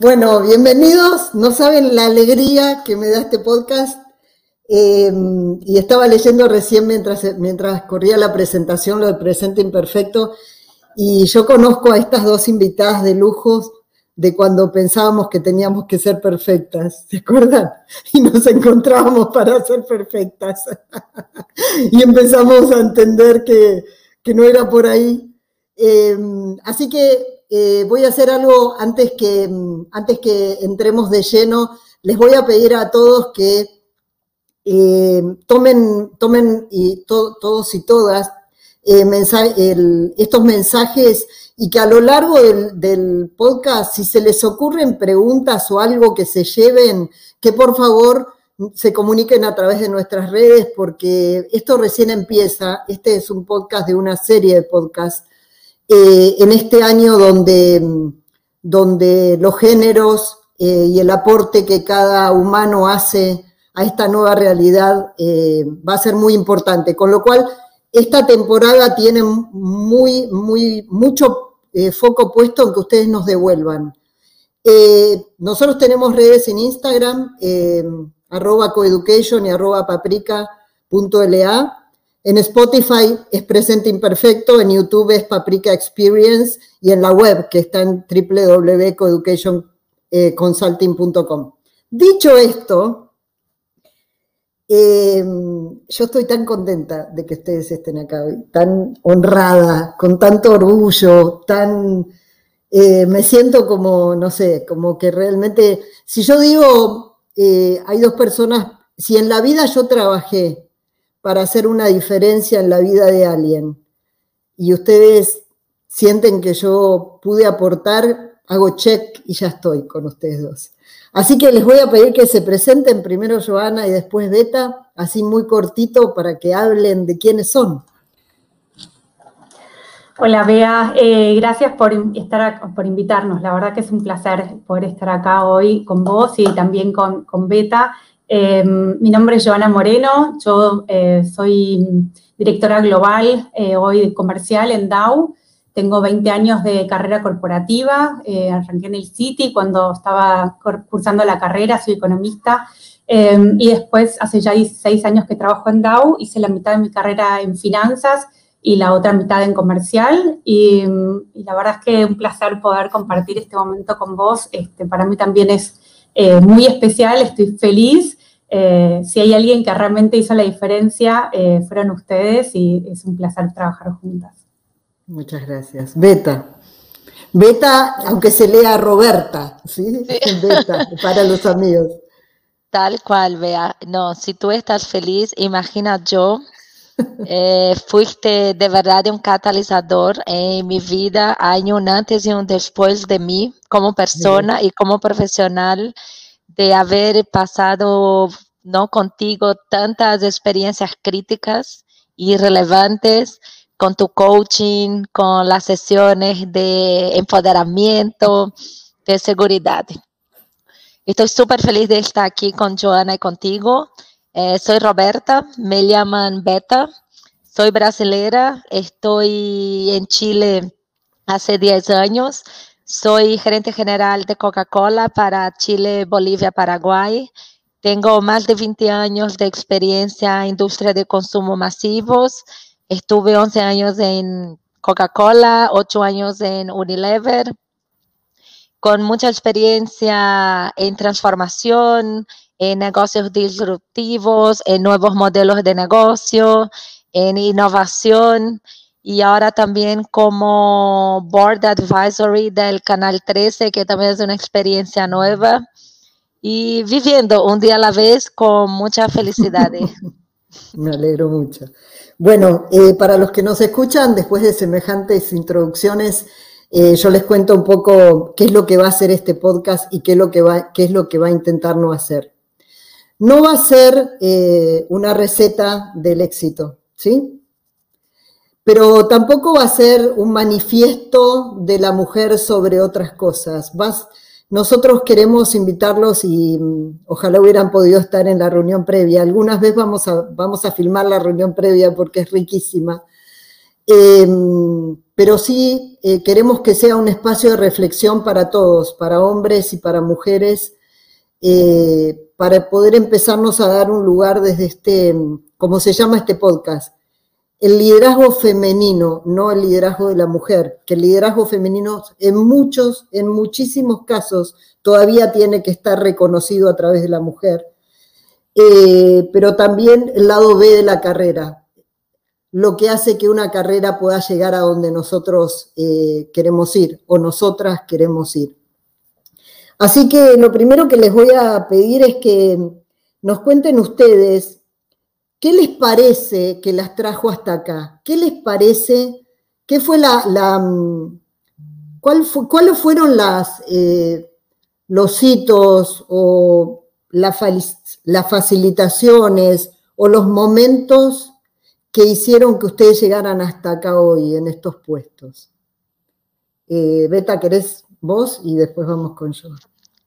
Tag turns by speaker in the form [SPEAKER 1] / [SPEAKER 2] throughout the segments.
[SPEAKER 1] Bueno, bienvenidos. No saben la alegría que me da este podcast. Eh, y estaba leyendo recién mientras, mientras corría la presentación, lo del presente imperfecto, y yo conozco a estas dos invitadas de lujos de cuando pensábamos que teníamos que ser perfectas, ¿se acuerdan? Y nos encontrábamos para ser perfectas. y empezamos a entender que, que no era por ahí. Eh, así que eh, voy a hacer algo antes que, antes que entremos de lleno. Les voy a pedir a todos que eh, tomen, tomen y todos y todas eh, estos mensajes y que a lo largo del, del, podcast, si se les ocurren preguntas o algo que se lleven, que por favor se comuniquen a través de nuestras redes porque esto recién empieza. Este es un podcast de una serie de podcasts eh, en este año donde, donde los géneros eh, y el aporte que cada humano hace a esta nueva realidad eh, va a ser muy importante. Con lo cual, esta temporada tiene muy, muy, mucho foco puesto en que ustedes nos devuelvan. nosotros tenemos redes en Instagram, arroba coeducation y arroba paprika.la. En Spotify es Presente Imperfecto, en YouTube es Paprika Experience y en la web que está en www.coeducationconsulting.com. Dicho esto, eh, yo estoy tan contenta de que ustedes estén acá hoy, tan honrada, con tanto orgullo, tan... Eh, me siento como, no sé, como que realmente, si yo digo, eh, hay dos personas, si en la vida yo trabajé para hacer una diferencia en la vida de alguien y ustedes sienten que yo pude aportar, hago check y ya estoy con ustedes dos. Así que les voy a pedir que se presenten primero Joana y después Beta, así muy cortito para que hablen de quiénes son.
[SPEAKER 2] Hola Bea, eh, gracias por, estar, por invitarnos. La verdad que es un placer poder estar acá hoy con vos y también con, con Beta. Eh, mi nombre es Joana Moreno, yo eh, soy directora global eh, hoy comercial en Dow. Tengo 20 años de carrera corporativa, arranqué en el City cuando estaba cursando la carrera, soy economista, y después hace ya 16 años que trabajo en Dow, hice la mitad de mi carrera en finanzas y la otra mitad en comercial, y, la verdad es que un placer poder compartir este momento con vos, este, para mí también es muy especial, estoy feliz eh, si hay alguien que realmente hizo la diferencia, eh, fueron ustedes y es un placer trabajar juntas.
[SPEAKER 1] Muchas gracias. Beta. Beta, aunque se lea Roberta, ¿sí? Beta, para los amigos.
[SPEAKER 3] Tal cual, vea. No, si tú estás feliz, imagina yo. Eh, fuiste de verdad un catalizador en mi vida. Hay un antes y un después de mí como persona y como profesional de haber pasado ¿no? contigo tantas experiencias críticas y relevantes con tu coaching, con las sesiones de empoderamiento, de seguridad. Estoy súper feliz de estar aquí con Joana y contigo. Eh, soy Roberta, me llaman Beta, soy brasilera, estoy en Chile hace 10 años, soy gerente general de Coca-Cola para Chile, Bolivia, Paraguay. Tengo más de 20 años de experiencia en industria de consumo masivos. Estuve 11 años en Coca-Cola, 8 años en Unilever, con mucha experiencia en transformación, en negocios disruptivos, en nuevos modelos de negocio, en innovación y ahora también como Board Advisory del Canal 13, que también es una experiencia nueva y viviendo un día a la vez con mucha felicidad.
[SPEAKER 1] Me alegro mucho. Bueno, eh, para los que nos escuchan, después de semejantes introducciones, eh, yo les cuento un poco qué es lo que va a hacer este podcast y qué es lo que va, qué es lo que va a intentar no hacer. No va a ser eh, una receta del éxito, ¿sí? Pero tampoco va a ser un manifiesto de la mujer sobre otras cosas. nosotros queremos invitarlos y mm, ojalá hubieran podido estar en la reunión previa. Algunas veces vamos a, vamos a filmar la reunión previa porque es riquísima. Em, pero sí eh, queremos que sea un espacio de reflexión para todos, para hombres y para mujeres, eh, para poder empezarnos a dar un lugar desde este, como se llama este podcast, el liderazgo femenino, no el liderazgo de la mujer, que el liderazgo femenino en muchos, en muchísimos casos, todavía tiene que estar reconocido a través de la mujer, eh, pero también el lado B de la carrera, lo que hace que una carrera pueda llegar a donde nosotros eh, queremos ir o nosotras queremos ir. Así que lo primero que les voy a pedir es que nos cuenten ustedes qué les parece que las trajo hasta acá, qué les parece, qué fue la, mm, cuál cuáles fueron las, eh, los hitos o las facilitaciones o los momentos que hicieron que ustedes llegaran hasta acá hoy en estos puestos. Eh, Beta, ¿querés vos? Y después vamos con yo.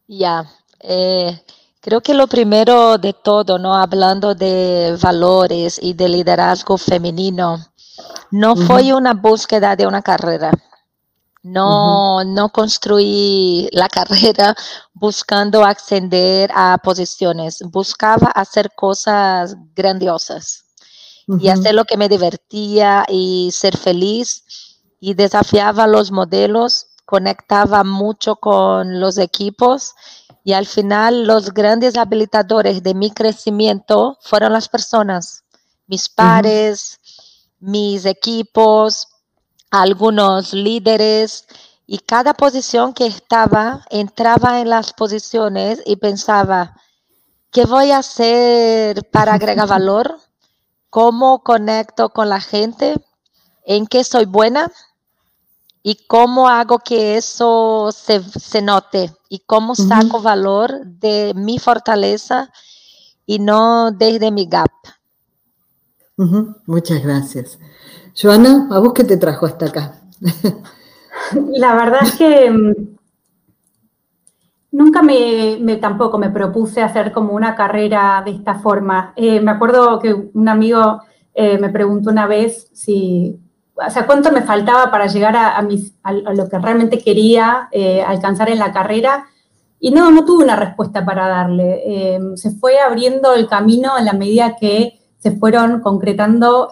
[SPEAKER 3] Ya, eh, creo que lo primero de todo, ¿no? Hablando de valores y de liderazgo femenino, no fue una búsqueda de una carrera. No, no construí la carrera buscando ascender a posiciones, buscaba hacer cosas grandiosas y hacer lo que me divertía y ser feliz. Y desafiaba los modelos, conectaba mucho con los equipos y al final los grandes habilitadores de mi crecimiento fueron las personas, mis pares, mis equipos, algunos líderes y cada posición que estaba, entraba en las posiciones y pensaba, ¿qué voy a hacer para agregar valor? cómo conecto con la gente, en qué soy buena y cómo hago que eso se, note y cómo saco valor de mi fortaleza y no desde mi gap.
[SPEAKER 1] Muchas gracias. Joana, ¿a vos qué te trajo hasta acá?
[SPEAKER 2] La verdad es que mm, Nunca me, tampoco me propuse hacer como una carrera de esta forma. Eh, me acuerdo que un amigo eh, me preguntó una vez si, o sea, cuánto me faltaba para llegar a, mis, a, lo que realmente quería eh, alcanzar en la carrera. Y no, no tuve una respuesta para darle. se fue abriendo el camino en la medida que se fueron concretando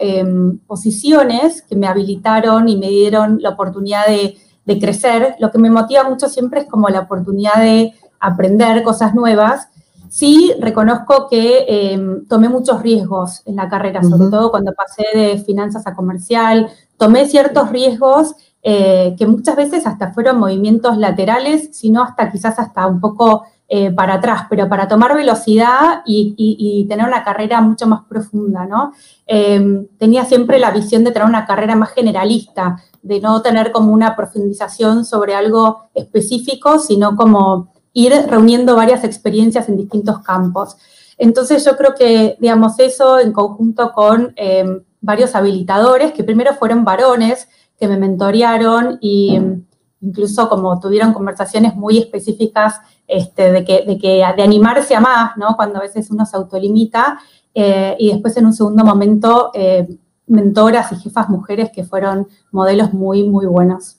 [SPEAKER 2] posiciones que me habilitaron y me dieron la oportunidad de de crecer, lo que me motiva mucho siempre es como la oportunidad de aprender cosas nuevas. Sí, reconozco que em, tomé muchos riesgos en la carrera, sobre todo cuando pasé de finanzas a comercial. Tomé ciertos riesgos eh, que muchas veces hasta fueron movimientos laterales, sino hasta quizás hasta un poco eh, para atrás, pero para tomar velocidad y, tener una carrera mucho más profunda, ¿no? Em, tenía siempre la visión de tener una carrera más generalista, de no tener como una profundización sobre algo específico, sino como ir reuniendo varias experiencias en distintos campos. Entonces yo creo que, digamos, eso en conjunto con em, varios habilitadores, que primero fueron varones, que me mentorearon y em, incluso como tuvieron conversaciones muy específicas este, de, que, de, que, de animarse a más, ¿no? Cuando a veces uno se autolimita, eh, y después en un segundo momento eh, mentoras y jefas mujeres que fueron modelos muy, muy buenos.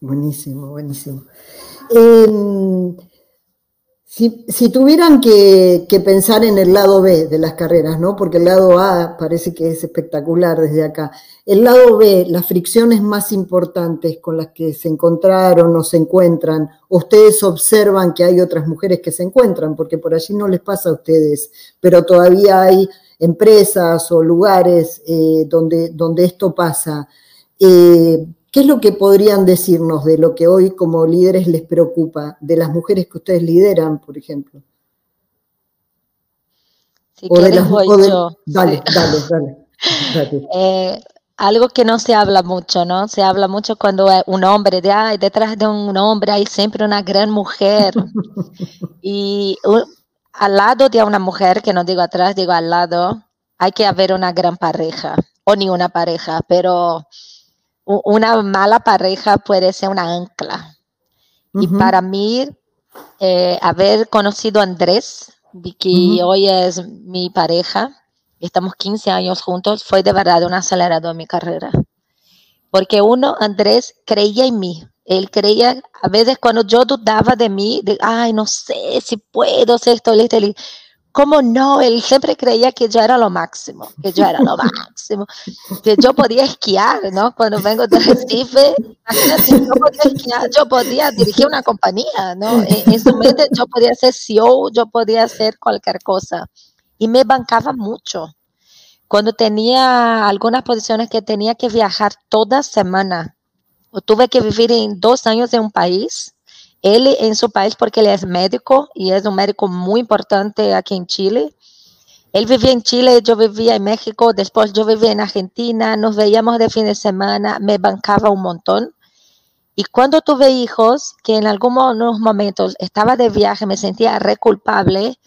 [SPEAKER 1] Buenísimo, buenísimo. Em, si, tuvieran que, pensar en el lado B de las carreras, ¿no? Porque el lado A parece que es espectacular desde acá. El lado B, las fricciones más importantes con las que se encontraron o se encuentran, ustedes observan que hay otras mujeres que se encuentran, porque por allí no les pasa a ustedes, pero todavía hay empresas o lugares eh, donde, donde esto pasa. Eh, ¿Qué es lo que podrían decirnos de lo que hoy como líderes les preocupa, de las mujeres que ustedes lideran, por ejemplo?
[SPEAKER 3] Si o de las, Dale, dale, dale. Eh, algo que no se habla mucho, ¿no? Se habla mucho cuando un hombre, de, ay, detrás de un hombre hay siempre una gran mujer. y al lado de una mujer, que no digo atrás, digo al lado, hay que haber una gran pareja, o ni una pareja, pero una mala pareja puede ser una ancla. Y para mí, eh, haber conocido a Andrés, que hoy es mi pareja, estamos 15 años juntos, fue de verdad un acelerador en mi carrera. porque uno, Andrés, creía en mí. Él creía, a veces cuando yo dudaba de mí, de, ay, no sé si puedo ser esto, listo, listo. ¿Cómo no? Él siempre creía que yo era lo máximo, que yo era lo máximo, que yo podía esquiar, ¿no? Cuando vengo de Recife, yo podía yo podía dirigir una compañía, ¿no? En, en, su mente yo podía ser CEO, yo podía hacer cualquier cosa. Y me bancaba mucho. Cuando tenía algunas posiciones que tenía que viajar toda semana, o tuve que vivir en dos años en un país, él en su país porque él es médico y es un médico muy importante aquí en Chile. Él vivía en Chile, yo vivía en México, después yo vivía en Argentina, nos veíamos de fin de semana, me bancaba un montón. Y cuando tuve hijos, que en algunos momentos estaba de viaje, me sentía re culpable,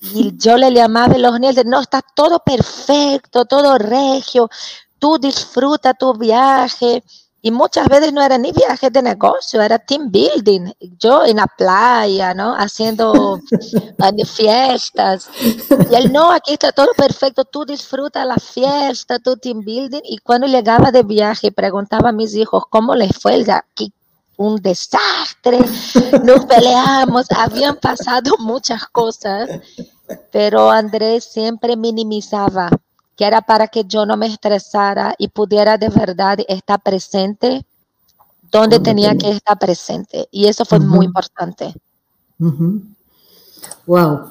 [SPEAKER 3] y yo le llamaba a los niños, no, está todo perfecto, todo regio, tú disfruta tu viaje. Y muchas veces no era ni viaje de negocio, era team building. Yo en la playa, ¿no? Haciendo fiestas. Y él, no, aquí está todo perfecto, tú disfruta la fiesta, tu team building. Y cuando llegaba de viaje, preguntaba a mis hijos cómo les fue aquí. Un desastre, nos peleamos, habían pasado muchas cosas, pero Andrés siempre minimizaba que era para que yo no me estresara y pudiera de verdad estar presente donde tenía que estar presente. Y eso fue muy importante.
[SPEAKER 1] Wow.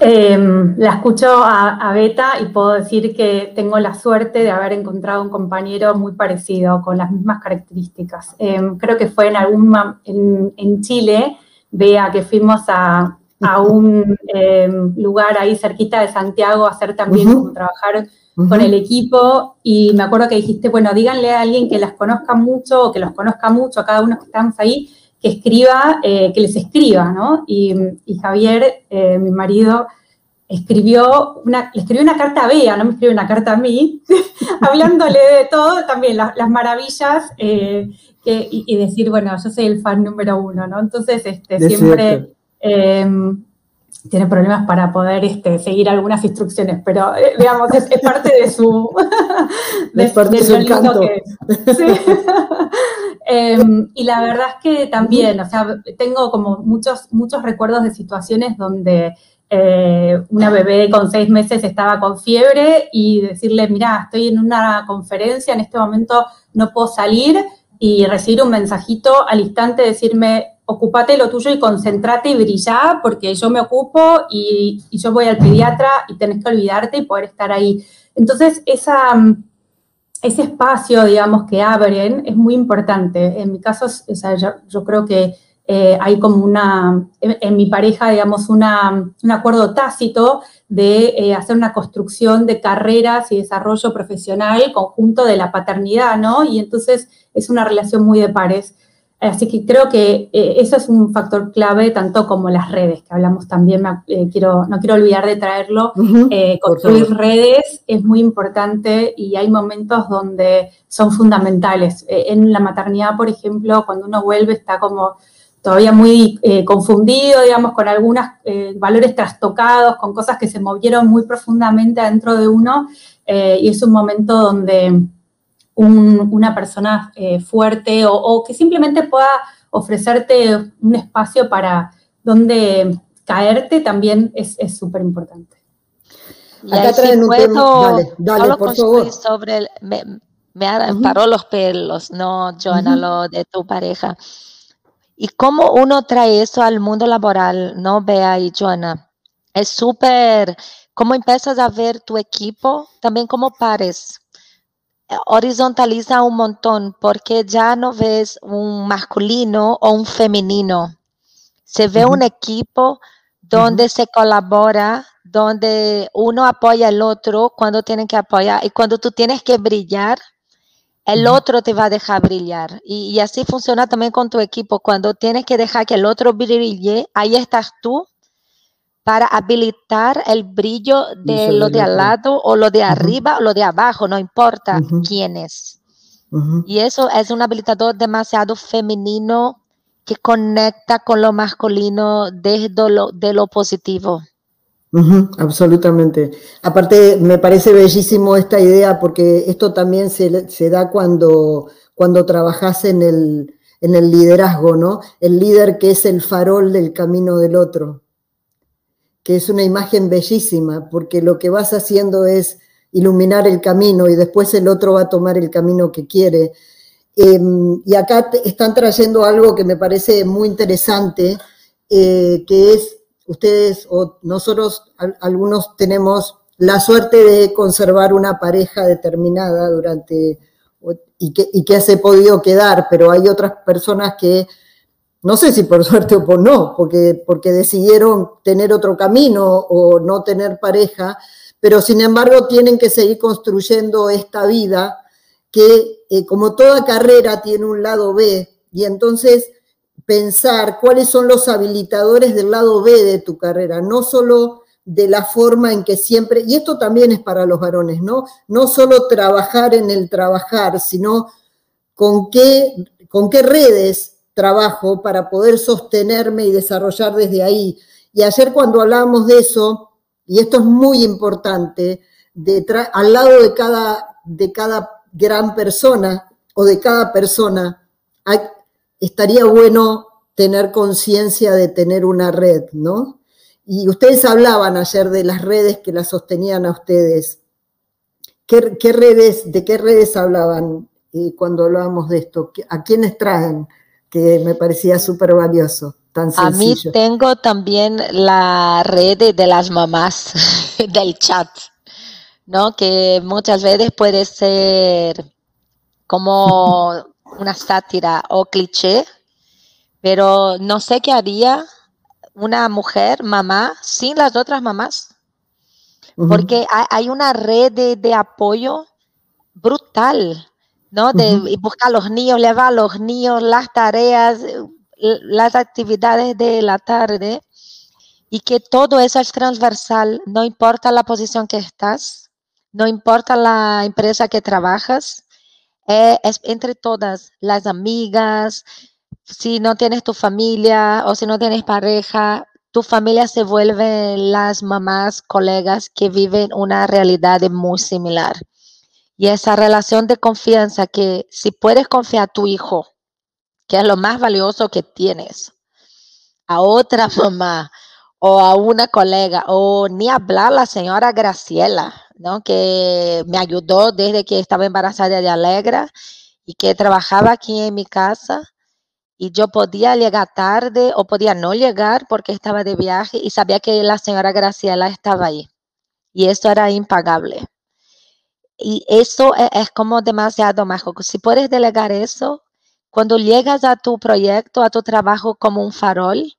[SPEAKER 2] Em, la escucho a, Beta y puedo decir que tengo la suerte de haber encontrado un compañero muy parecido, con las mismas características. Em, creo que fue en algún en, en Chile, vea que fuimos a, a un eh, lugar ahí cerquita de Santiago a hacer también como trabajar con el equipo y me acuerdo que dijiste, bueno, díganle a alguien que las conozca mucho o que los conozca mucho, a cada uno que estamos ahí, que escriba, eh, que les escriba, ¿no? Y, Javier, eh, mi marido, escribió una, le escribió una carta a Bea, no me escribió una carta a mí, hablándole de todo, también las, maravillas, que, y, decir, bueno, yo soy el fan número uno, ¿no? Entonces, este, siempre... Em, tiene problemas para poder este, seguir algunas instrucciones, pero eh, digamos, es, parte de su...
[SPEAKER 1] de, parte de su encanto.
[SPEAKER 2] Em, y la verdad es que también, o sea, tengo como muchos, muchos recuerdos de situaciones donde eh, una bebé con seis meses estaba con fiebre y decirle, mira, estoy en una conferencia, en este momento no puedo salir, y recibir un mensajito al instante, decirme, ocupate lo tuyo y concentrate y brilla porque yo me ocupo y, yo voy al pediatra y tenés que olvidarte y poder estar ahí. Entonces, mm, ese espacio, digamos, que abren es muy importante. En mi caso, yo, creo que eh, hay como una, en, mi pareja, digamos, una, un acuerdo tácito de eh, hacer una construcción de carreras y desarrollo profesional conjunto de la paternidad, ¿no? Y entonces es una relación muy de pares. Así que creo que eh, eso es un factor clave, tanto como las redes, que hablamos también, eh, quiero, no quiero olvidar de traerlo. Eh, construir redes es muy importante y hay momentos donde son fundamentales. en la maternidad, por ejemplo, cuando uno vuelve está como todavía muy confundido, digamos, con algunos valores trastocados, con cosas que se movieron muy profundamente adentro de uno y es un momento donde una persona eh, fuerte o, que simplemente pueda ofrecerte un espacio para donde caerte también es súper importante.
[SPEAKER 3] Acá traen un Dale, dale, por favor. Sobre me, me paró los pelos, no, Joana, lo de tu pareja. Y cómo uno trae eso al mundo laboral, ¿no, Bea y Joana? Es súper, cómo empiezas a ver tu equipo, también como pares, horizontaliza un montón porque ya no ves un masculino o un femenino. Se ve un equipo donde se colabora, donde uno apoya al otro cuando tienen que apoyar y cuando tú tienes que brillar, el otro te va a dejar brillar. Y, y, así funciona también con tu equipo. Cuando tienes que dejar que el otro brille, ahí estás tú para habilitar el brillo de lo de al lado o lo de arriba o lo de abajo, no importa quién es. Y eso es un habilitador demasiado femenino que conecta con lo masculino desde lo, de lo positivo.
[SPEAKER 1] absolutamente. Aparte, me parece bellísimo esta idea porque esto también se, se da cuando, cuando trabajas en el, en el liderazgo, ¿no? El líder que es el farol del camino del otro, que es una imagen bellísima, porque lo que vas haciendo es iluminar el camino y después el otro va a tomar el camino que quiere. Em, y acá están trayendo algo que me parece muy interesante, eh, que es ustedes o nosotros algunos tenemos la suerte de conservar una pareja determinada durante y que, y que se ha podido quedar, pero hay otras personas que, no sé si por suerte o por no, porque, porque decidieron tener otro camino o no tener pareja, pero sin embargo tienen que seguir construyendo esta vida que eh, como toda carrera tiene un lado B y entonces pensar cuáles son los habilitadores del lado B de tu carrera, no solo de la forma en que siempre, y esto también es para los varones, ¿no? No solo trabajar en el trabajar, sino con qué, con qué redes trabajo para poder sostenerme y desarrollar desde ahí. Y ayer cuando hablábamos de eso, y esto es muy importante, al lado de cada, de cada gran persona o de cada persona, estaría bueno tener conciencia de tener una red, ¿no? Y ustedes hablaban ayer de las redes que las sostenían a ustedes. ¿Qué, redes, ¿De qué redes hablaban eh, cuando hablábamos de esto? ¿A quiénes traen? Que me parecía súper valioso. Tan
[SPEAKER 3] a mí tengo también la red de las mamás del chat, ¿no? Que muchas veces puede ser como una sátira o cliché, pero no sé qué haría una mujer, mamá, sin las otras mamás. Porque hay, una red de, apoyo brutal, ¿no? De buscar a los niños, llevar a los niños las tareas, las actividades de la tarde, y que todo eso es transversal, no importa la posición que estás, no importa la empresa que trabajas, eh, es entre todas, las amigas, si no tienes tu familia o si no tienes pareja, tu familia se vuelve las mamás, colegas que viven una realidad muy similar. Y esa relación de confianza que si puedes confiar a tu hijo, que es lo más valioso que tienes, a otra mamá o a una colega, o ni hablar la señora Graciela, ¿no? que me ayudó desde que estaba embarazada de Alegra y que trabajaba aquí en mi casa y yo podía llegar tarde o podía no llegar porque estaba de viaje y sabía que la señora Graciela estaba ahí. Y eso era impagable. Y eso e, es, como demasiado mágico. Si puedes delegar eso, cuando llegas a tu proyecto, a tu trabajo como un farol,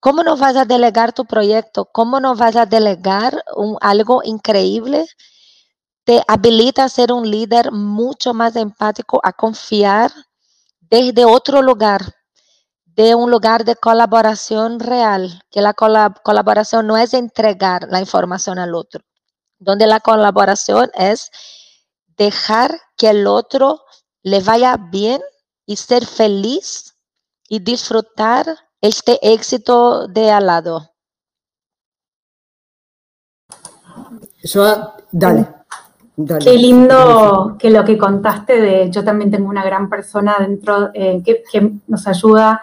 [SPEAKER 3] ¿cómo no vas a delegar tu proyecto? ¿Cómo no vas a delegar un, algo increíble? Te habilita a ser un líder mucho más empático, a confiar desde otro lugar, de un lugar de colaboración real, que la colaboración no es entregar la información al otro, donde la colaboración es dejar que el otro le vaya bien y ser feliz y disfrutar este éxito de al lado.
[SPEAKER 1] Yo, dale.
[SPEAKER 2] Qué lindo que lo que contaste de, yo también tengo una gran persona dentro eh, que, nos ayuda,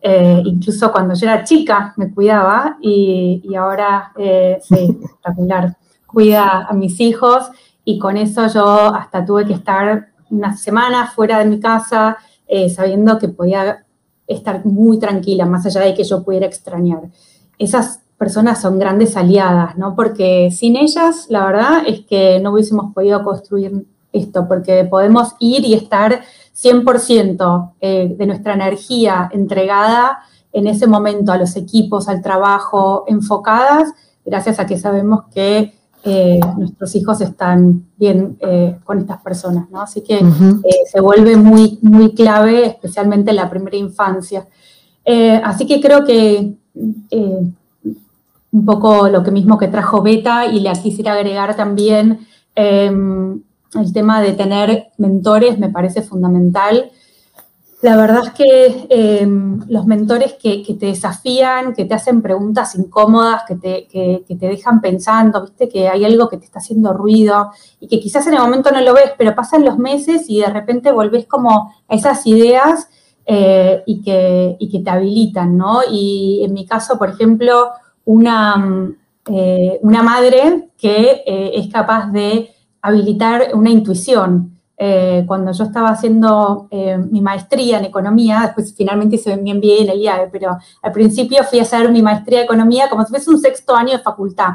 [SPEAKER 2] eh, incluso cuando yo era chica me cuidaba y, ahora, eh, sí, espectacular, cuida a mis hijos y con eso yo hasta tuve que estar una semana fuera de mi casa sabiendo que podía estar muy tranquila, más allá de que yo pudiera extrañar. Esas personas son grandes aliadas, ¿no? Porque sin ellas, la verdad es que no hubiésemos podido construir esto, porque podemos ir y estar 100% eh, de nuestra energía entregada en ese momento a los equipos, al trabajo, enfocadas, gracias a que sabemos que eh, nuestros hijos están bien eh, con estas personas, ¿no? Así que se vuelve muy, muy clave, especialmente en la primera infancia. así que creo que un poco lo que mismo que trajo Beta y le quisiera agregar también em, el tema de tener mentores me parece fundamental. La verdad es que em, los mentores que, te desafían, que te hacen preguntas incómodas, que te, que, te, dejan pensando, viste que hay algo que te está haciendo ruido y que quizás en el momento no lo ves, pero pasan los meses y de repente volvés como a esas ideas eh, y, que, y que te habilitan, ¿no? Y en mi caso, por ejemplo, una, eh, una madre que eh, es capaz de habilitar una intuición. Cuando yo estaba haciendo mi maestría en economía, después finalmente hice mi MBA en el IAE, pero al principio fui a hacer mi maestría de economía como si fuese un sexto año de facultad.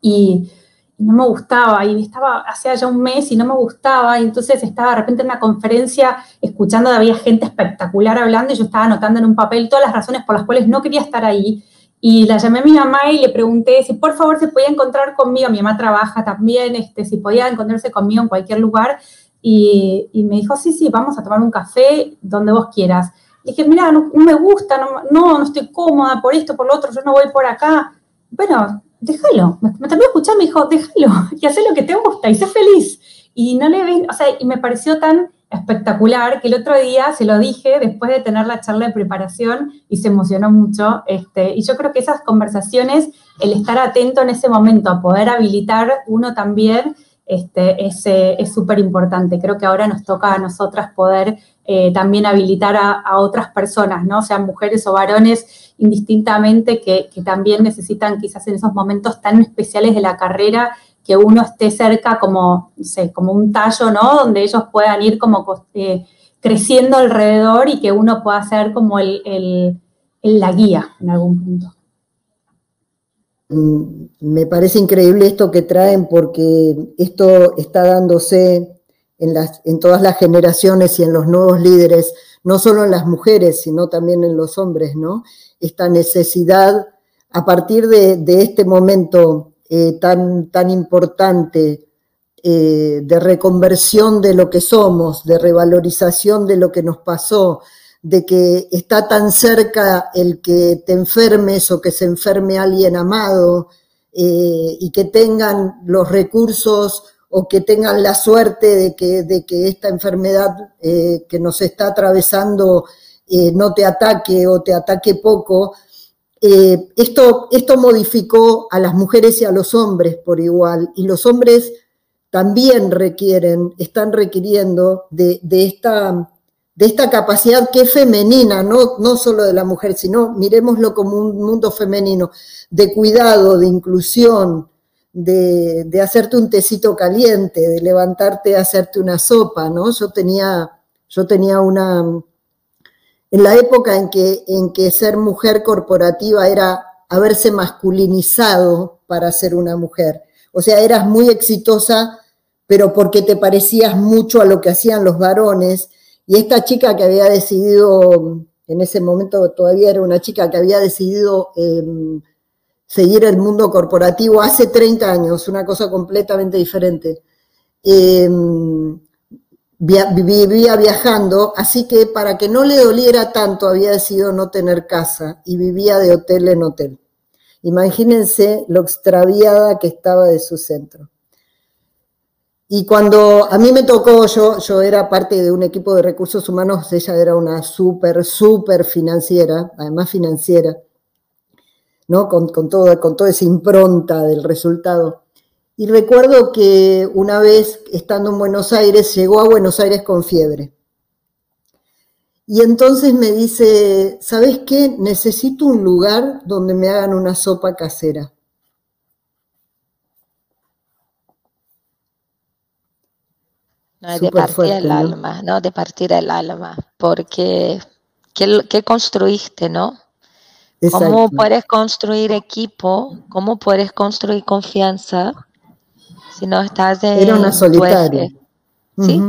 [SPEAKER 2] Y no me gustaba, y estaba hacía ya un mes y no me gustaba, y entonces estaba de repente en una conferencia escuchando, había gente espectacular hablando, y yo estaba anotando en un papel todas las razones por las cuales no quería estar ahí, y la llamé a mi mamá y le pregunté si por favor se podía encontrar conmigo, mi mamá trabaja también, este, si podía encontrarse conmigo en cualquier lugar, y, me dijo, sí, sí, vamos a tomar un café donde vos quieras. Y dije, mira, no, no, me gusta, no, no, no estoy cómoda por esto, por lo otro, yo no voy por acá. Bueno, déjalo. Me, me terminó escuchando, me dijo, déjalo y haz lo que te gusta y sé feliz. Y no le ven, o sea, y me pareció tan espectacular que el otro día se lo dije después de tener la charla de preparación y se emocionó mucho. Este, y yo creo que esas conversaciones, el estar atento en ese momento a poder habilitar uno también, este, es súper importante. Creo que ahora nos toca a nosotras poder eh, también habilitar a, otras personas, ¿no? Sean mujeres o varones, indistintamente, que, también necesitan quizás en esos momentos tan especiales de la carrera que uno esté cerca como, un tallo, ¿no? Donde ellos puedan ir como eh, creciendo alrededor y que uno pueda ser como la guía en algún punto.
[SPEAKER 1] Mm, me parece increíble esto que traen porque esto está dándose en, todas las generaciones y en los nuevos líderes, no solo en las mujeres, sino también en los hombres, ¿no? Esta necesidad, a partir de, este momento eh, tan, tan importante eh, de reconversión de lo que somos, de revalorización de lo que nos pasó, de que está tan cerca el que te enfermes o que se enferme alguien amado eh, y que tengan los recursos o que tengan la suerte de que, de que esta enfermedad eh, que nos está atravesando eh, no te ataque o te ataque poco. Esto, esto modificó a las mujeres y a los hombres por igual, y los hombres también requieren, están requiriendo de, esta, de esta capacidad que es femenina, no, no solo de la mujer, sino miremoslo como un mundo femenino, de cuidado, de inclusión, de, hacerte un tecito caliente, de levantarte a hacerte una sopa, ¿no? Yo tenía, yo tenía una, en la época en que, en que ser mujer corporativa era haberse masculinizado para ser una mujer. O sea, eras muy exitosa, pero porque te parecías mucho a lo que hacían los varones. Y esta chica que había decidido, en ese momento todavía era una chica que había decidido em, seguir el mundo corporativo hace 30 años, una cosa completamente diferente. Em, vivía viajando, así que para que no le doliera tanto había decidido no tener casa y vivía de hotel en hotel. Imagínense lo extraviada que estaba de su centro. Y cuando a mí me tocó, yo, yo era parte de un equipo de recursos humanos, ella era una súper, súper financiera, además financiera, ¿no? Con, con, todo, con toda esa impronta del resultado. Y recuerdo que una vez, estando en Buenos Aires, llegó a Buenos Aires con fiebre. Y entonces me dice, ¿sabes qué? Necesito un lugar donde me hagan una sopa casera.
[SPEAKER 3] No, de partir el alma, ¿no? De partir el alma, porque ¿qué, construiste, no? ¿Cómo puedes construir equipo? ¿Cómo puedes construir confianza si no estás en
[SPEAKER 1] Era una solitaria. ¿Sí?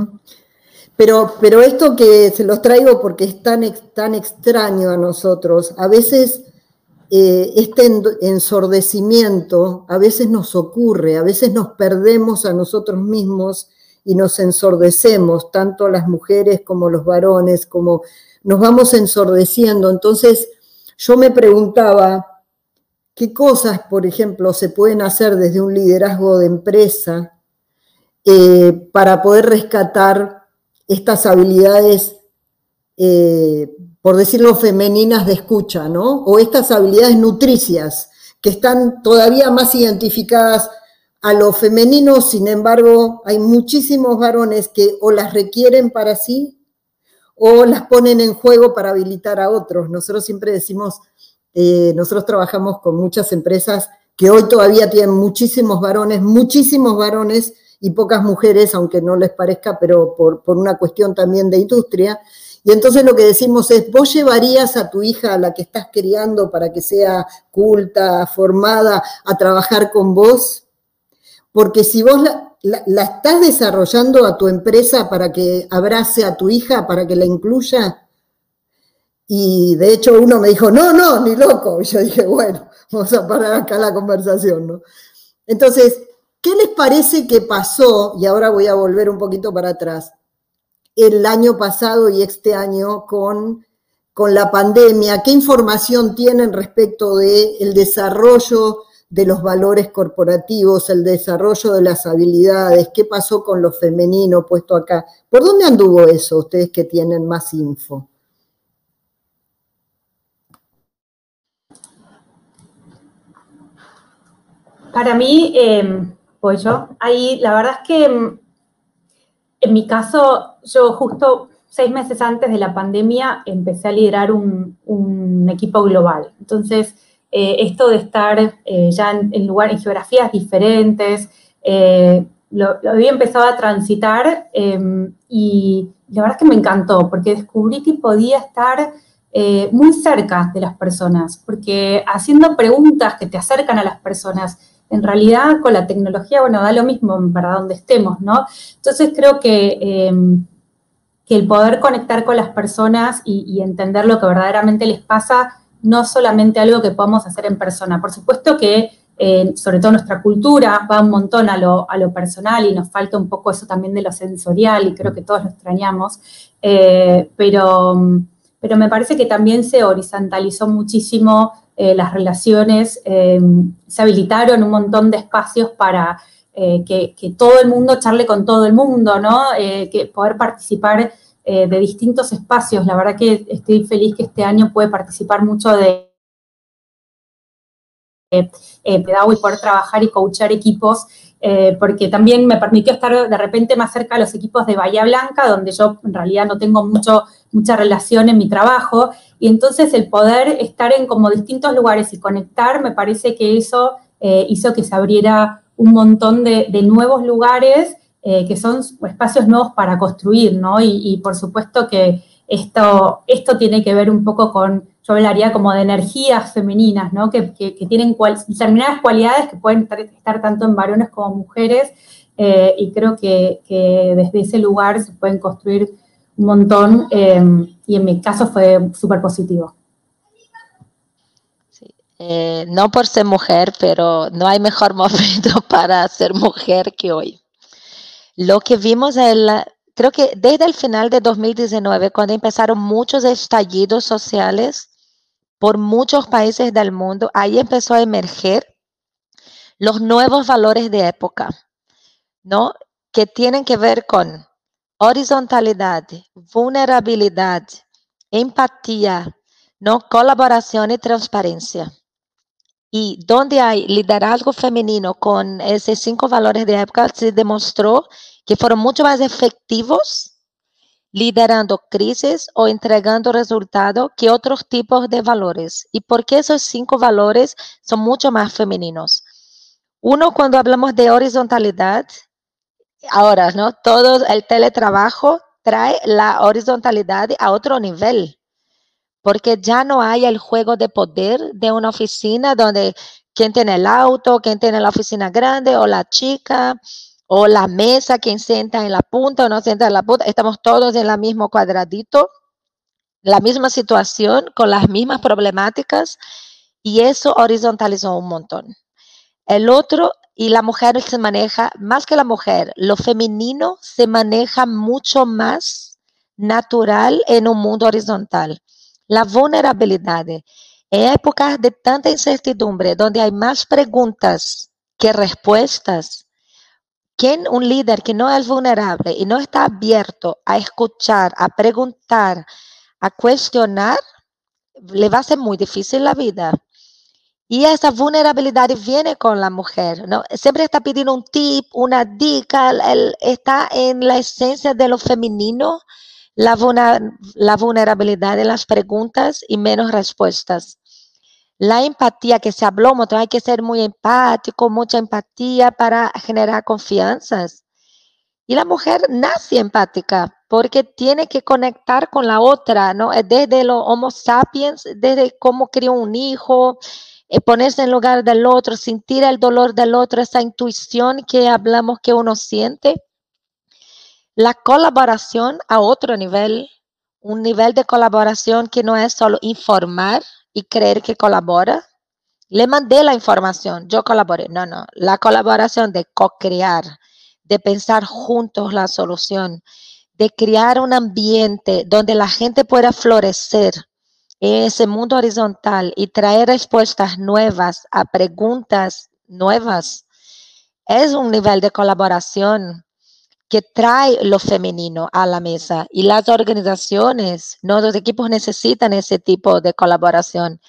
[SPEAKER 1] Pero, pero esto que se los traigo porque es tan, tan extraño a nosotros, a veces eh, este ensordecimiento, a veces nos ocurre, a veces nos perdemos a nosotros mismos y nos ensordecemos, tanto las mujeres como los varones, como nos vamos ensordeciendo. Entonces, yo me preguntaba qué cosas, por ejemplo, se pueden hacer desde un liderazgo de empresa eh, para poder rescatar estas habilidades eh, por decirlo, femeninas de escucha, ¿no? O estas habilidades nutricias que están todavía más identificadas a lo femenino, sin embargo, hay muchísimos varones que o las requieren para sí o las ponen en juego para habilitar a otros. Nosotros siempre decimos, eh, nosotros trabajamos con muchas empresas que hoy todavía tienen muchísimos varones, muchísimos varones y pocas mujeres, aunque no les parezca, pero por, por una cuestión también de industria. Y entonces lo que decimos es, vos llevarías a tu hija, a la que estás criando para que sea culta, formada, a trabajar con vos, porque si vos la, estás desarrollando a tu empresa para que abrace a tu hija, para que la incluya, y de hecho uno me dijo, no, no, ni loco. Y yo dije, bueno, vamos a parar acá la conversación, ¿no? Entonces, ¿qué les parece que pasó? Y ahora voy a volver un poquito para atrás. El año pasado y este año con, con la pandemia, ¿qué información tienen respecto del el desarrollo de los valores corporativos, el desarrollo de las habilidades, qué pasó con lo femenino puesto acá. ¿Por dónde anduvo eso ustedes que tienen más info?
[SPEAKER 2] Para mí, em, pues yo, ahí la verdad es que em, en mi caso, yo justo seis meses antes de la pandemia empecé a liderar un, un equipo global. Entonces, eh, esto de estar eh, ya en, lugares, en geografías diferentes, eh, lo, había empezado a transitar em, y la verdad es que me encantó porque descubrí que podía estar muy cerca de las personas, porque haciendo preguntas que te acercan a las personas, en realidad con la tecnología, bueno, da lo mismo, para donde estemos, ¿no? Entonces creo que, em, que el poder conectar con las personas y entender lo que verdaderamente les pasa, no solamente algo que podamos hacer en persona. Por supuesto que, eh, sobre todo nuestra cultura, va un montón a lo, a lo, personal y nos falta un poco eso también de lo sensorial y creo que todos lo extrañamos, eh, pero, pero me parece que también se horizontalizó muchísimo eh, las relaciones, se habilitaron un montón de espacios para que, todo el mundo charle con todo el mundo, ¿no? que poder participar eh, de distintos espacios. La verdad que estoy feliz que este año puede participar mucho de eh, y poder trabajar y coachar equipos, eh, porque también me permitió estar de repente más cerca de los equipos de Bahía Blanca, donde yo en realidad no tengo mucho, mucha relación en mi trabajo, y entonces el poder estar en como distintos lugares y conectar, me parece que eso hizo que se abriera un montón de, de nuevos lugares eh, que son espacios nuevos para construir, ¿no? Y, por supuesto que esto, esto tiene que ver un poco con, yo hablaría como de energías femeninas, ¿no? Que, tienen determinadas cualidades que pueden estar tanto en varones como mujeres, eh, y creo que, desde ese lugar se pueden construir un montón, em, y en mi caso fue súper positivo.
[SPEAKER 3] Eh, no por ser mujer, pero no hay mejor momento para ser mujer que hoy. Lo que vimos, el, creo que desde el final de 2019, cuando empezaron muchos estallidos sociales por muchos países del mundo, ahí empezó a emerger los nuevos valores de época, ¿no? Que tienen que ver con horizontalidad, vulnerabilidad, empatía, ¿no? Colaboración y transparencia. Y donde hay liderazgo femenino con esos cinco valores de época, se demostró que fueron mucho más efectivos liderando crisis o entregando resultados que otros tipos de valores. ¿Y por qué esos cinco valores son mucho más femeninos? Uno, cuando hablamos de horizontalidad, ahora, ¿no? Todo el teletrabajo trae la horizontalidad a otro nivel porque ya no hay el juego de poder de una oficina donde quien tiene el auto, quien tiene la oficina grande o la chica o la mesa, quien sienta en la punta o no sienta en la punta, estamos todos en el mismo cuadradito, la misma situación, con las mismas problemáticas y eso horizontalizó un montón. El otro, y la mujer se maneja, más que la mujer, lo femenino se maneja mucho más natural en un mundo horizontal la vulnerabilidad. En épocas de tanta incertidumbre, donde hay más preguntas que respuestas, quien un líder que no es vulnerable y no está abierto a escuchar, a preguntar, a cuestionar, le va a ser muy difícil la vida. Y esa vulnerabilidad viene con la mujer, ¿no? Siempre está pidiendo un tip, una dica, está en la esencia de lo femenino, la, vulnerabilidad de las preguntas y menos respuestas. La empatía que se habló hay que ser muy empático, mucha empatía para generar confianzas. Y la mujer nace empática porque tiene que conectar con la otra, ¿no? Desde los Homo sapiens, desde cómo crió un hijo, eh, ponerse en lugar del otro, sentir el dolor del otro, esa intuición que hablamos que uno siente. La colaboración a otro nivel, un nivel de colaboración que no es solo informar y creer que colabora. Le mandé la información, yo colaboré. No, no, la colaboración de co-crear, de pensar juntos la solución, de crear un ambiente donde la gente pueda florecer ese mundo horizontal y traer respuestas nuevas a preguntas nuevas, es un nivel de colaboración que trae lo femenino a la mesa y las organizaciones, ¿no? los equipos necesitan ese tipo de colaboración.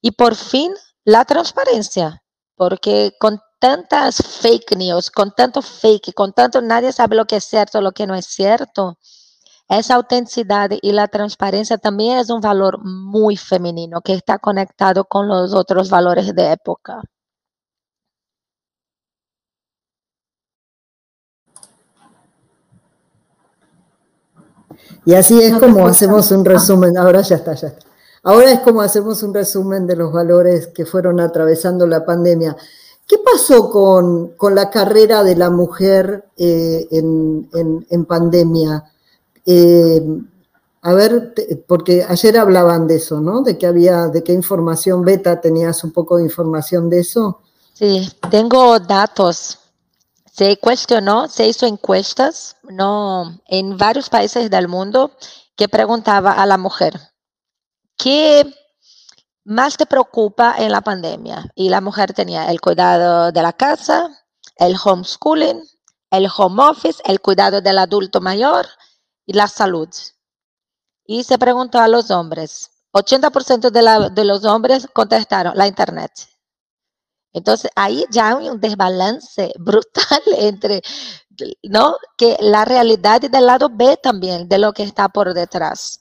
[SPEAKER 3] Y por fin, la transparencia, porque con tantas fake news, con tanto fake, con tanto nadie sabe lo que es cierto, lo que no es cierto, esa autenticidad y la transparencia también es un valor muy femenino que está conectado con los otros valores de época.
[SPEAKER 1] Y así es como hacemos un resumen, ahora ya está, ya está. Ahora es como hacemos un resumen de los valores que fueron atravesando la pandemia. ¿Qué pasó con, la carrera de la mujer eh, en pandemia? Eh, a ver, porque ayer hablaban de eso, ¿no? De que había, de qué información beta, ¿tenías un poco de información de eso?
[SPEAKER 3] Sí, tengo datos. Se cuestionó, se hizo encuestas, ¿no? En varios países del mundo que preguntaba a la mujer, ¿qué más te preocupa en la pandemia? Y la mujer tenía el cuidado de la casa, el homeschooling, el home office, el cuidado del adulto mayor, y la salud. Y se preguntó a los hombres. 80% de, de los hombres contestaron la Internet. Entonces ahí ya hay un desbalance brutal entre, ¿no? Que la realidad y del lado B también, de lo que está por detrás.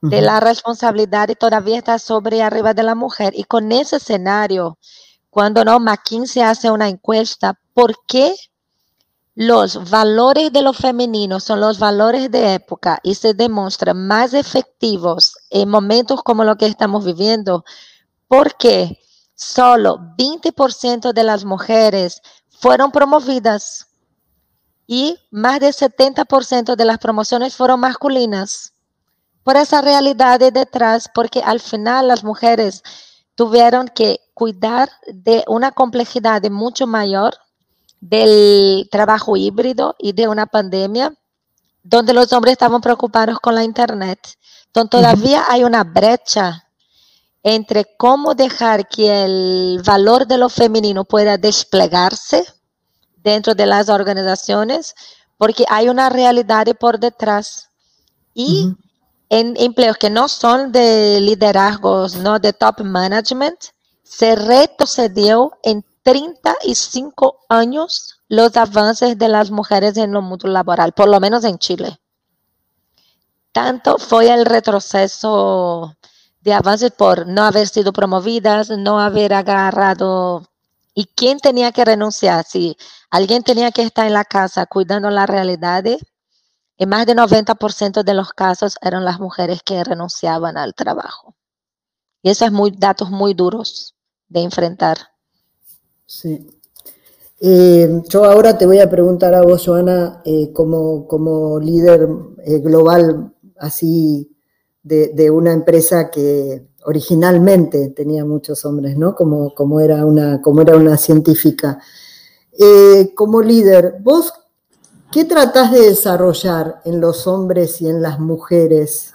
[SPEAKER 3] De la responsabilidad y todavía está sobre arriba de la mujer. Y con ese escenario, cuando no McKinsey hace una encuesta, ¿por qué los valores de lo femenino son los valores de época y se demuestran más efectivos en momentos como lo que estamos viviendo porque solo 20% de las mujeres fueron promovidas y más del 70% de las promociones fueron masculinas. Por esa realidad de detrás, porque al final las mujeres tuvieron que cuidar de una complejidad mucho mayor del trabajo híbrido y de una pandemia donde los hombres estaban preocupados con la Internet. Entonces todavía hay una brecha entre cómo dejar que el valor de lo femenino pueda desplegarse dentro de las organizaciones, porque hay una realidad por detrás. Y en empleos que no son de liderazgos, no de top management, se retrocedió en 35 años los avances de las mujeres en lo mundo laboral, por lo menos en Chile. Tanto fue el retroceso de avances por no haber sido promovidas, no haber agarrado. ¿Y quién tenía que renunciar? Si alguien tenía que estar en la casa cuidando la realidad, en más del 90% de los casos eran las mujeres que renunciaban al trabajo. Y esos son datos muy duros de enfrentar.
[SPEAKER 1] Sí. Eh, yo ahora te voy a preguntar a vos, Joana, eh, como, líder eh, global así de, una empresa que originalmente tenía muchos hombres, ¿no? Como, como, era, una, como era una científica. como líder, ¿vos qué tratás de desarrollar en los hombres y en las mujeres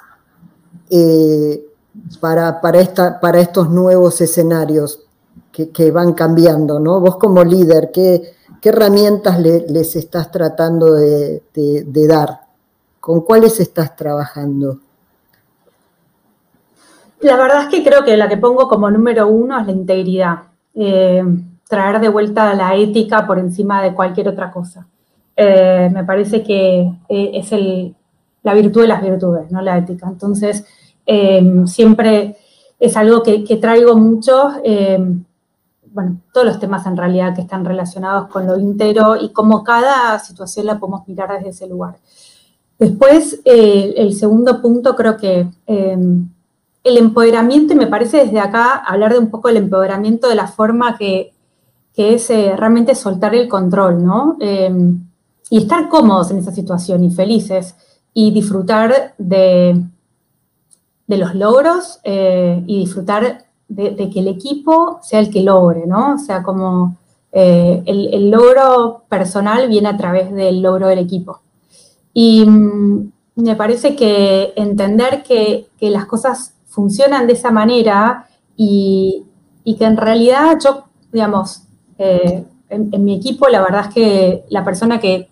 [SPEAKER 1] para, para, esta, para estos nuevos escenarios? que, van cambiando, ¿no? Vos como líder, ¿qué, herramientas les estás tratando de, dar? ¿Con cuáles estás trabajando?
[SPEAKER 2] La verdad es que creo que la que pongo como número uno es la integridad. Eh, traer de vuelta la ética por encima de cualquier otra cosa. Eh, me parece que eh, es la virtud de las virtudes, ¿no? La ética. Entonces, siempre es algo que, traigo mucho, bueno, todos los temas en realidad que están relacionados con lo íntegro y cómo cada situación la podemos mirar desde ese lugar. Después, el segundo punto creo que el empoderamiento, y me parece desde acá hablar de un poco del empoderamiento de la forma que, es eh, realmente soltar el control, ¿no? Em, y estar cómodos en esa situación y felices y disfrutar de, de los logros eh, y disfrutar de, que el equipo sea el que logre, ¿no? O sea, como eh, el, logro personal viene a través del logro del equipo. Y mm, me parece que entender que, que las cosas funcionan de esa manera y, que en realidad yo, digamos, eh, en, mi equipo la verdad es que la persona que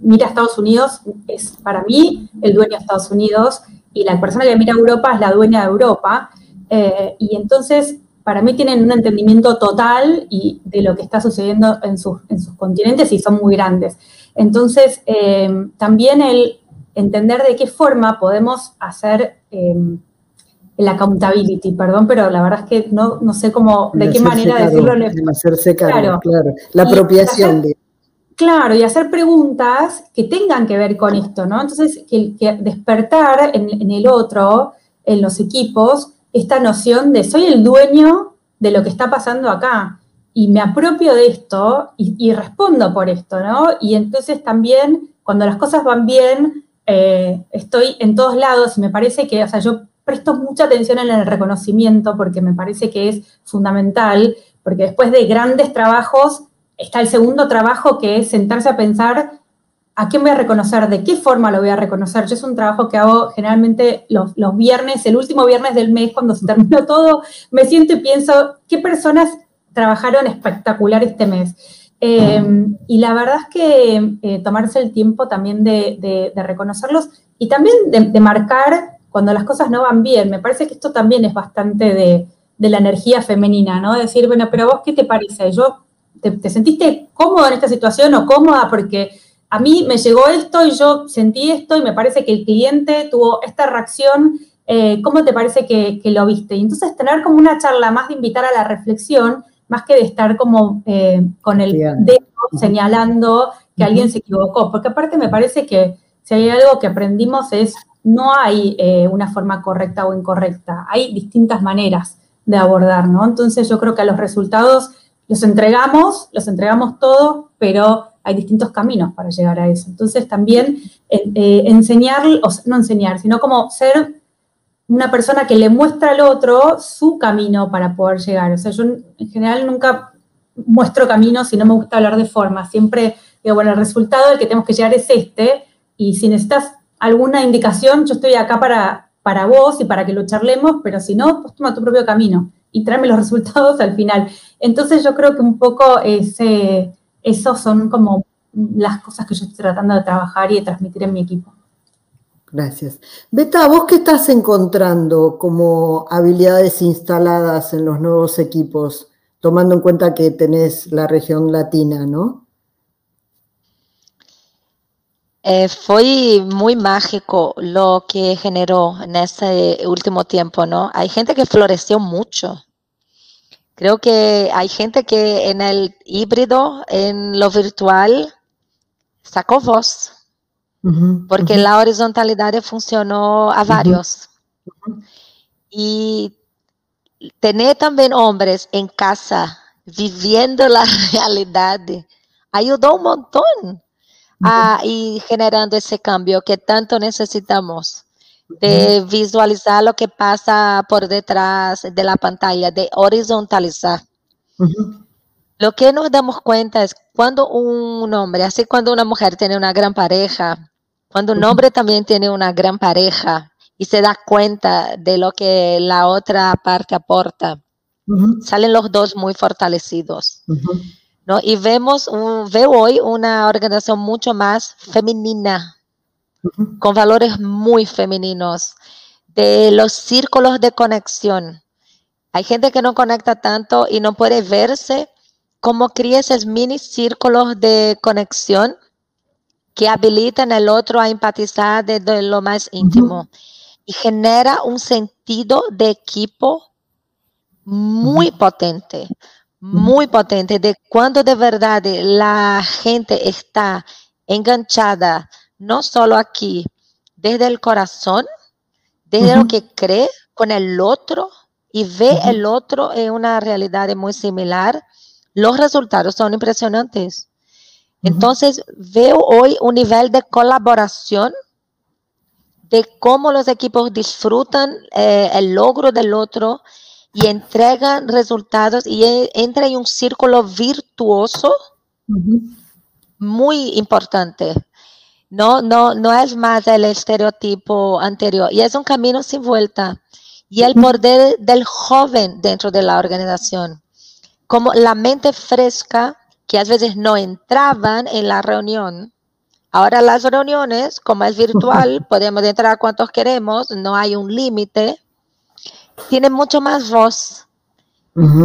[SPEAKER 2] mira a Estados Unidos es para mí el dueño de Estados Unidos y la persona que mira a Europa es la dueña de Europa. Eh, y entonces, para mí tienen un entendimiento total y de lo que está sucediendo en sus, continentes y son muy grandes. Entonces, eh, también el entender de qué forma podemos hacer el accountability, perdón, pero la verdad es que no, no sé cómo, de qué manera decirlo.
[SPEAKER 1] hacerse cargo, claro, La apropiación. de...
[SPEAKER 2] Claro, y hacer preguntas que tengan que ver con esto, ¿no? Entonces, que, despertar en, el otro, en los equipos, esta noción de soy el dueño de lo que está pasando acá y me apropio de esto y, y respondo por esto, ¿no? Y entonces también, cuando las cosas van bien, eh, estoy en todos lados y me parece que, o sea, yo presto mucha atención en el reconocimiento porque me parece que es fundamental, porque después de grandes trabajos está el segundo trabajo que es sentarse a pensar a quién voy a reconocer, de qué forma lo voy a reconocer. Yo es un trabajo que hago generalmente los, viernes, el último viernes del mes, cuando se terminó todo, me siento y pienso, ¿qué personas trabajaron espectacular este mes? Em, y la verdad es que eh, tomarse el tiempo también de, reconocerlos y también de marcar cuando las cosas no van bien. Me parece que esto también es bastante de, la energía femenina, ¿no? Decir, bueno, pero vos, ¿qué te parece? Yo, te, sentiste cómodo en esta situación o cómoda? Porque a mí me llegó esto y yo sentí esto y me parece que el cliente tuvo esta reacción. Eh, ¿Cómo te parece que, lo viste? Y entonces tener como una charla más de invitar a la reflexión, más que de estar como eh, con el dedo señalando que alguien se equivocó. Porque aparte me parece que si hay algo que aprendimos es no hay eh, una forma correcta o incorrecta, hay distintas maneras de abordar, ¿no? Entonces yo creo que a los resultados los entregamos, los entregamos todos, pero hay distintos caminos para llegar a eso. Entonces también eh, enseñar, o no enseñar, sino como ser una persona que le muestra al otro su camino para poder llegar. O sea, yo en general nunca muestro caminos si no me gusta hablar de forma. Siempre digo, bueno, el resultado al que tenemos que llegar es este, y si necesitas alguna indicación, yo estoy acá para, para vos y para que lo charlemos, pero si no, toma tu propio camino y tráeme los resultados al final. Entonces yo creo que un poco ese, esos son como las cosas que yo estoy tratando de trabajar y de transmitir en mi equipo.
[SPEAKER 1] Gracias. Beta, ¿vos qué estás encontrando como habilidades instaladas en los nuevos equipos, tomando en cuenta que tenés la región latina, ¿no?
[SPEAKER 3] Eh, fue muy mágico lo que generó en ese último tiempo, ¿no? Hay gente que floreció mucho. Creo que hay gente que en el híbrido, en lo virtual, sacó voz, porque la horizontalidad funcionó a varios. Y tener también hombres en casa, viviendo la realidad, ayudó un montón ah, y generando ese cambio que tanto necesitamos de visualizar lo que pasa por detrás de la pantalla, de horizontalizar. Lo que nos damos cuenta es cuando un hombre, así cuando una mujer tiene una gran pareja, cuando un hombre también tiene una gran pareja y se da cuenta de lo que la otra parte aporta, salen los dos muy fortalecidos. ¿No? Y vemos, veo hoy una organización mucho más femenina, con valores muy femeninos, de los círculos de conexión. Hay gente que no conecta tanto y no puede verse cómo crea esos mini círculos de conexión que habilitan al otro a empatizar desde lo más íntimo. Y genera un sentido de equipo muy potente, muy potente, de cuando de verdad la gente está enganchada, no solo aquí, desde el corazón, desde lo que cree con el otro y ve el otro en una realidad muy similar, los resultados son impresionantes. Entonces, veo hoy un nivel de colaboración de cómo los equipos disfrutan eh, el logro del otro y entregan resultados y e, entra en un círculo virtuoso muy importante. No, no, no es más el estereotipo anterior y es un camino sin vuelta. Y el poder del joven dentro de la organización, como la mente fresca que a veces no entraban en la reunión. Ahora las reuniones, como es virtual, podemos entrar cuantos queremos, no hay un límite. Tienen mucho más voz,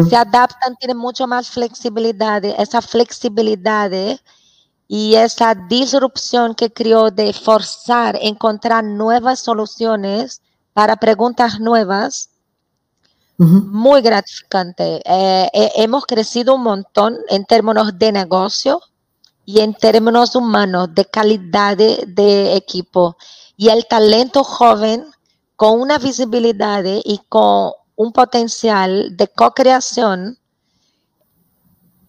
[SPEAKER 3] se adaptan, tienen mucho más flexibilidad. Esa flexibilidad y esa disrupción que creó de forzar, encontrar nuevas soluciones para preguntas nuevas, muy gratificante. Eh, eh, hemos crecido un montón en términos de negocio y en términos humanos, de calidad de, equipo. Y el talento joven con una visibilidad y con un potencial de co-creación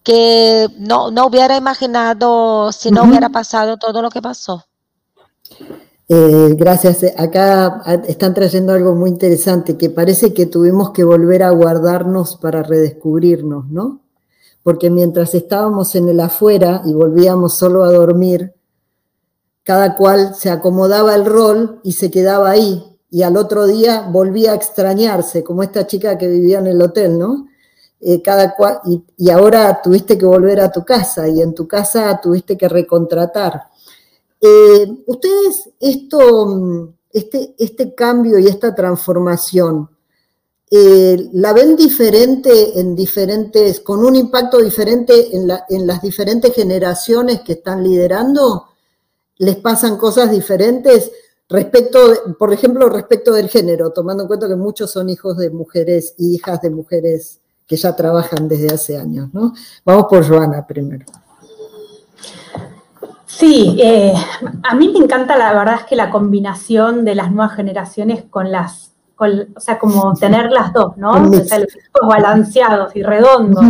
[SPEAKER 3] que no, hubiera imaginado si no hubiera pasado todo lo que pasó.
[SPEAKER 1] Eh, gracias. Acá están trayendo algo muy interesante, que parece que tuvimos que volver a guardarnos para redescubrirnos, ¿no? Porque mientras estábamos en el afuera y volvíamos solo a dormir, cada cual se acomodaba el rol y se quedaba ahí. Y al otro día volvía a extrañarse, como esta chica que vivía en el hotel, ¿no? Eh, cada y ahora tuviste que volver a tu casa y en tu casa tuviste que recontratar eh, ustedes, esto, este, este, cambio y esta transformación, eh, ¿la ven diferente en diferentes, con un impacto diferente en, las diferentes generaciones que están liderando? ¿Les pasan cosas diferentes? Respecto, por ejemplo, respecto del género, tomando en cuenta que muchos son hijos de mujeres y hijas de mujeres que ya trabajan desde hace años, ¿no? Vamos por Joana primero.
[SPEAKER 2] Sí, eh, a mí me encanta, la verdad es que la combinación de las nuevas generaciones con las, o sea, como tener las dos, ¿no? O sea, los equipos balanceados y redondos,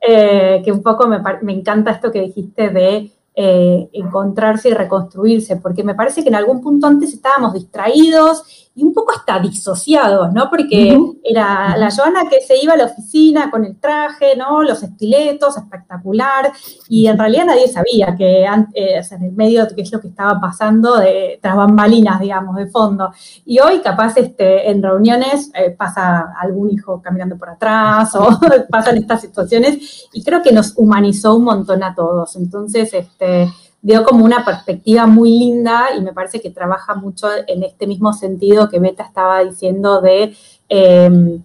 [SPEAKER 2] eh, que un poco me, me, encanta esto que dijiste de eh, encontrarse y reconstruirse, porque me parece que en algún punto antes estábamos distraídos y un poco hasta disociados, ¿no? Porque era la Joana que se iba a la oficina con el traje, ¿no? Los estiletos, espectacular, y en realidad nadie sabía que eh, en el medio qué es lo que estaba pasando de tras bambalinas, digamos, de fondo. Y hoy capaz este, en reuniones eh, pasa algún hijo caminando por atrás o pasan estas situaciones y creo que nos humanizó un montón a todos. Entonces, este, dio como una perspectiva muy linda y me parece que trabaja mucho en este mismo sentido que Beta estaba diciendo de, em,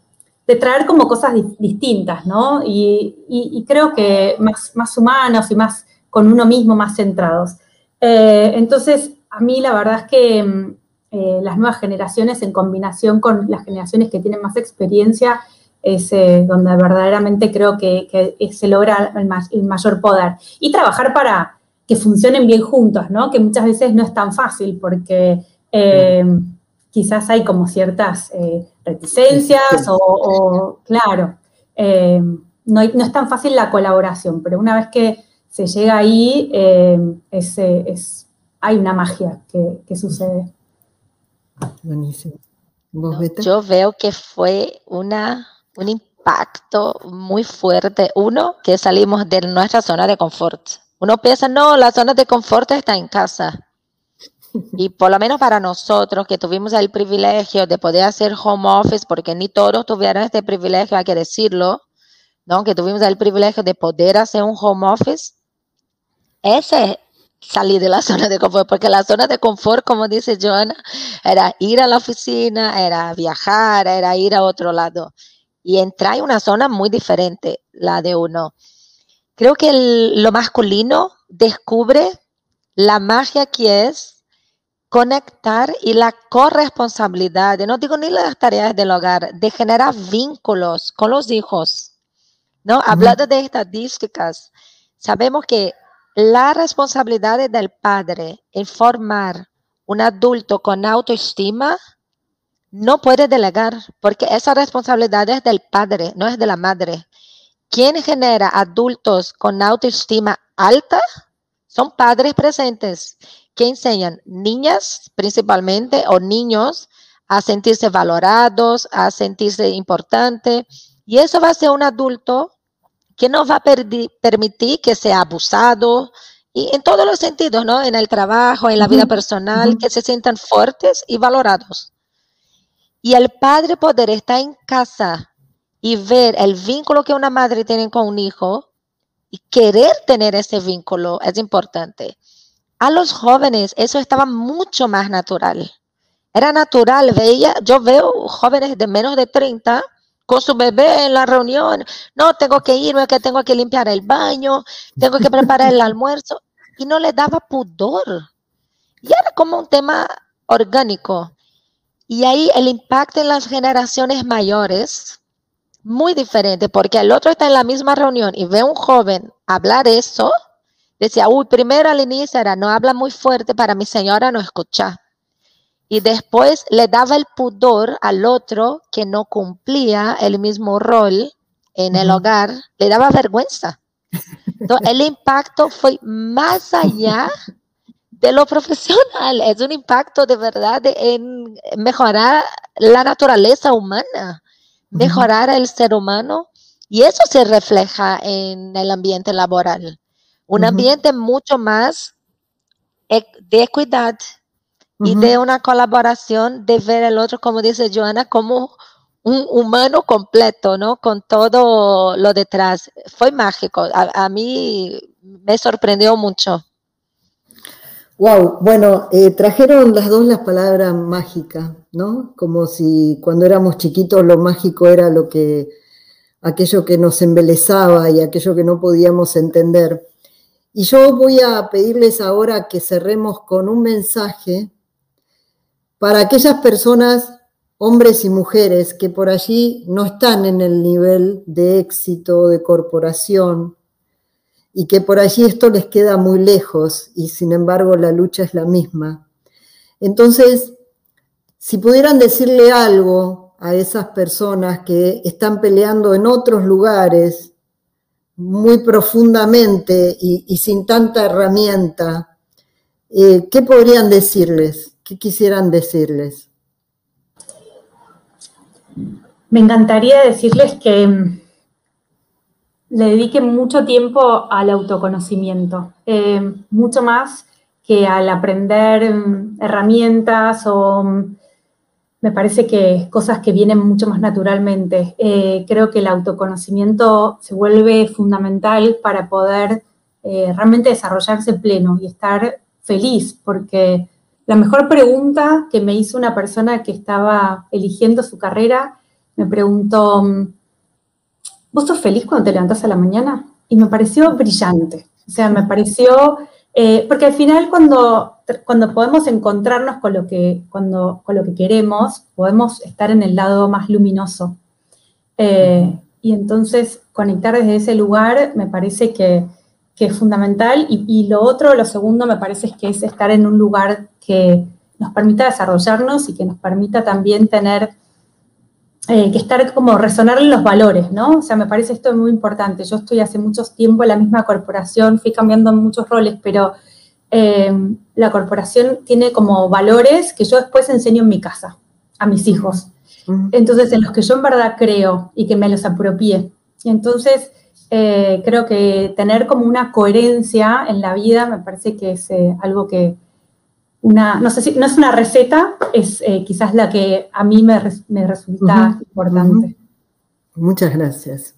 [SPEAKER 2] de traer como cosas distintas, ¿no? Y, creo que más, más humanos y más con uno mismo, más centrados. Eh, entonces, a mí la verdad es que em, eh, las nuevas generaciones en combinación con las generaciones que tienen más experiencia es eh, donde verdaderamente creo que, se logra el mayor poder. Y trabajar para, que funcionen bien juntos, ¿no? Que muchas veces no es tan fácil porque eh, quizás hay como ciertas eh, reticencias o, claro, eh, no, es tan fácil la colaboración, pero una vez que se llega ahí, es, hay una magia que, sucede.
[SPEAKER 3] Buenísimo. yo veo que fue una, un impacto muy fuerte. Uno, que salimos de nuestra zona de confort uno piensa, no, la zona de confort está en casa. Y por lo menos para nosotros que tuvimos el privilegio de poder hacer home office, porque ni todos tuvieron este privilegio, hay que decirlo, ¿no? Que tuvimos el privilegio de poder hacer un home office. Ese salir de la zona de confort, porque la zona de confort, como dice Joana, era ir a la oficina, era viajar, era ir a otro lado. Y entrar en una zona muy diferente, la de uno. Creo que lo masculino descubre la magia que es conectar y la corresponsabilidad, no digo ni las tareas del hogar, de generar vínculos con los hijos. ¿no? Hablando de estadísticas, sabemos que la responsabilidad del padre en formar un adulto con autoestima no puede delegar, porque esa responsabilidad es del padre, no es de la madre. ¿Quién genera adultos con autoestima alta? Son padres presentes que enseñan niñas principalmente o niños a sentirse valorados, a sentirse importante. Y eso va a ser un adulto que no va a permitir que sea abusado y en todos los sentidos, ¿no? En el trabajo, en la vida personal, que se sientan fuertes y valorados. Y el padre poder estar en casa y ver el vínculo que una madre tiene con un hijo y querer tener ese vínculo es importante. A los jóvenes eso estaba mucho más natural. Era natural, veía, yo veo jóvenes de menos de 30 con su bebé en la reunión. No, tengo que irme, que tengo que limpiar el baño, tengo que preparar el almuerzo. Y no le daba pudor. Y era como un tema orgánico. Y ahí el impacto en las generaciones mayores, muy diferente, porque el otro está en la misma reunión y ve a un joven hablar eso, decía, uy, primero al inicio era, no habla muy fuerte para mi señora no escuchar y después le daba el pudor al otro que no cumplía el mismo rol en el hogar, le daba vergüenza. Entonces, el impacto fue más allá de lo profesional, es un impacto de verdad en mejorar la naturaleza humana, mejorar el ser humano y eso se refleja en el ambiente laboral. Un ambiente mucho más de equidad, y de una colaboración de ver al otro, como dice Joana, como un humano completo, ¿no? Con todo lo detrás. Fue mágico. A, mí me sorprendió mucho.
[SPEAKER 1] Wow, bueno, eh, trajeron las dos las palabras mágica, ¿no? Como si cuando éramos chiquitos lo mágico era lo que, aquello que nos embelezaba y aquello que no podíamos entender. Y yo voy a pedirles ahora que cerremos con un mensaje para aquellas personas, hombres y mujeres, que por allí no están en el nivel de éxito de corporación y que por allí esto les queda muy lejos y sin embargo la lucha es la misma. Entonces, si pudieran decirle algo a esas personas que están peleando en otros lugares muy profundamente y, sin tanta herramienta, eh, ¿qué podrían decirles? ¿Qué quisieran decirles?
[SPEAKER 2] Me encantaría decirles que le dediquen mucho tiempo al autoconocimiento, eh, mucho más que al aprender mm, herramientas o mm, me parece que cosas que vienen mucho más naturalmente. Eh, creo que el autoconocimiento se vuelve fundamental para poder eh, realmente desarrollarse pleno y estar feliz, porque la mejor pregunta que me hizo una persona que estaba eligiendo su carrera, me preguntó, ¿vos sos feliz cuando te levantás a la mañana? Y me pareció brillante. O sea, me pareció, eh, porque al final cuando, cuando podemos encontrarnos con lo, que, cuando, con lo que queremos, podemos estar en el lado más luminoso. Eh, y entonces conectar desde ese lugar me parece que, que es fundamental. Y, y, lo otro, lo segundo, me parece que es estar en un lugar que nos permita desarrollarnos y que nos permita también tener, eh, que estar como resonar en los valores, ¿no? O sea, me parece esto muy importante. Yo estoy hace mucho tiempo en la misma corporación, fui cambiando muchos roles, pero eh, la corporación tiene como valores que yo después enseño en mi casa, a mis hijos. Entonces, en los que yo en verdad creo y que me los apropié. Y entonces, eh, creo que tener como una coherencia en la vida me parece que es algo que, no sé si, no es una receta, es eh, quizás la que a mí me, resulta importante.
[SPEAKER 1] Muchas gracias.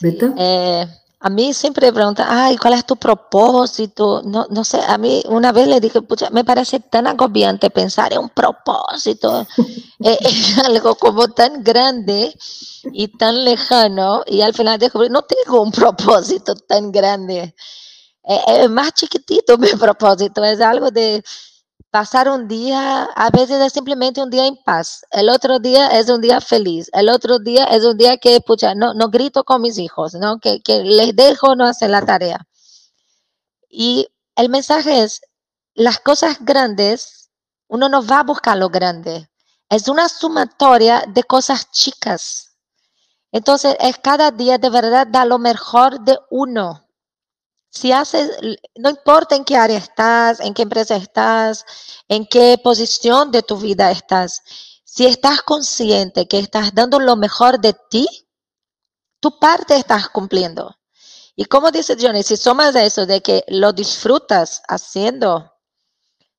[SPEAKER 3] ¿Beta? Eh, a mí siempre preguntan, ay, ¿cuál es tu propósito? No, no sé, a mí una vez le dije, pucha, me parece tan agobiante pensar en un propósito, eh, es algo como tan grande y tan lejano, y al final descubrí, no tengo un propósito tan grande, es más chiquitito mi propósito, es algo de pasar un día, a veces es simplemente un día en paz, el otro día es un día feliz, el otro día es un día que, no, no grito con mis hijos, ¿no? Que, que les dejo no hacer la tarea. Y el mensaje es, las cosas grandes, uno no va a buscar lo grande, es una sumatoria de cosas chicas. Entonces, es cada día de verdad da lo mejor de uno si haces, no importa en qué área estás, en qué empresa estás, en qué posición de tu vida estás, si estás consciente que estás dando lo mejor de ti, tu parte estás cumpliendo. Y como dice Johnny, si sumas eso de que lo disfrutas haciendo,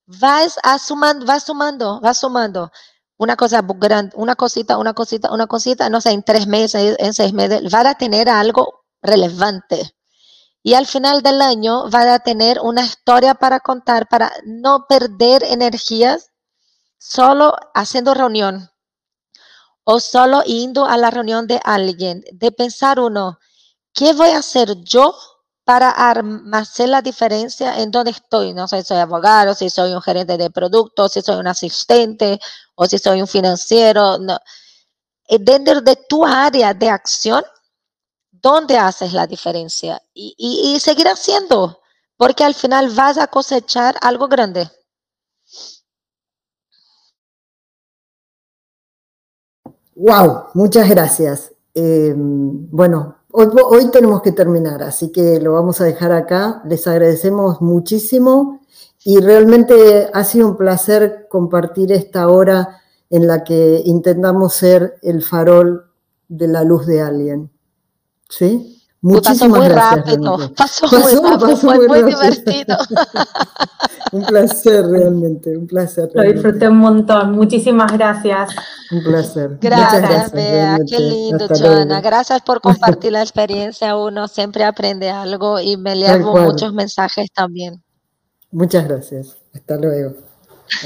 [SPEAKER 3] vas sumando, vas sumando, vas sumando una cosa grande, una cosita, una cosita, una cosita, no sé, en tres meses, en seis meses, va a tener algo relevante y al final del año va a tener una historia para contar para no perder energías solo haciendo reunión o solo yendo a la reunión de alguien, de pensar uno, ¿qué voy a hacer yo para hacer la diferencia en donde estoy? No sé si soy abogado, si soy un gerente de productos, si soy un asistente o si soy un financiero. No. Eh, dentro de tu área de acción, dónde haces la diferencia y, y, seguir haciendo, porque al final vas a cosechar algo grande.
[SPEAKER 1] Wow, muchas gracias. Eh, bueno, hoy, hoy, tenemos que terminar, así que lo vamos a dejar acá. Les agradecemos muchísimo y realmente ha sido un placer compartir esta hora en la que intentamos ser el farol de la luz de alguien. Sí.
[SPEAKER 3] Muchísimas pasó muy rápido, pasó, muy rápido, fue muy, divertido.
[SPEAKER 1] un placer realmente, un placer.
[SPEAKER 2] Lo disfruté un montón, muchísimas gracias.
[SPEAKER 1] Un placer.
[SPEAKER 3] Gracias, gracias Bea, qué lindo, Joana. Gracias por compartir la experiencia, uno siempre aprende algo y me llevo muchos mensajes también.
[SPEAKER 1] Muchas gracias, hasta luego.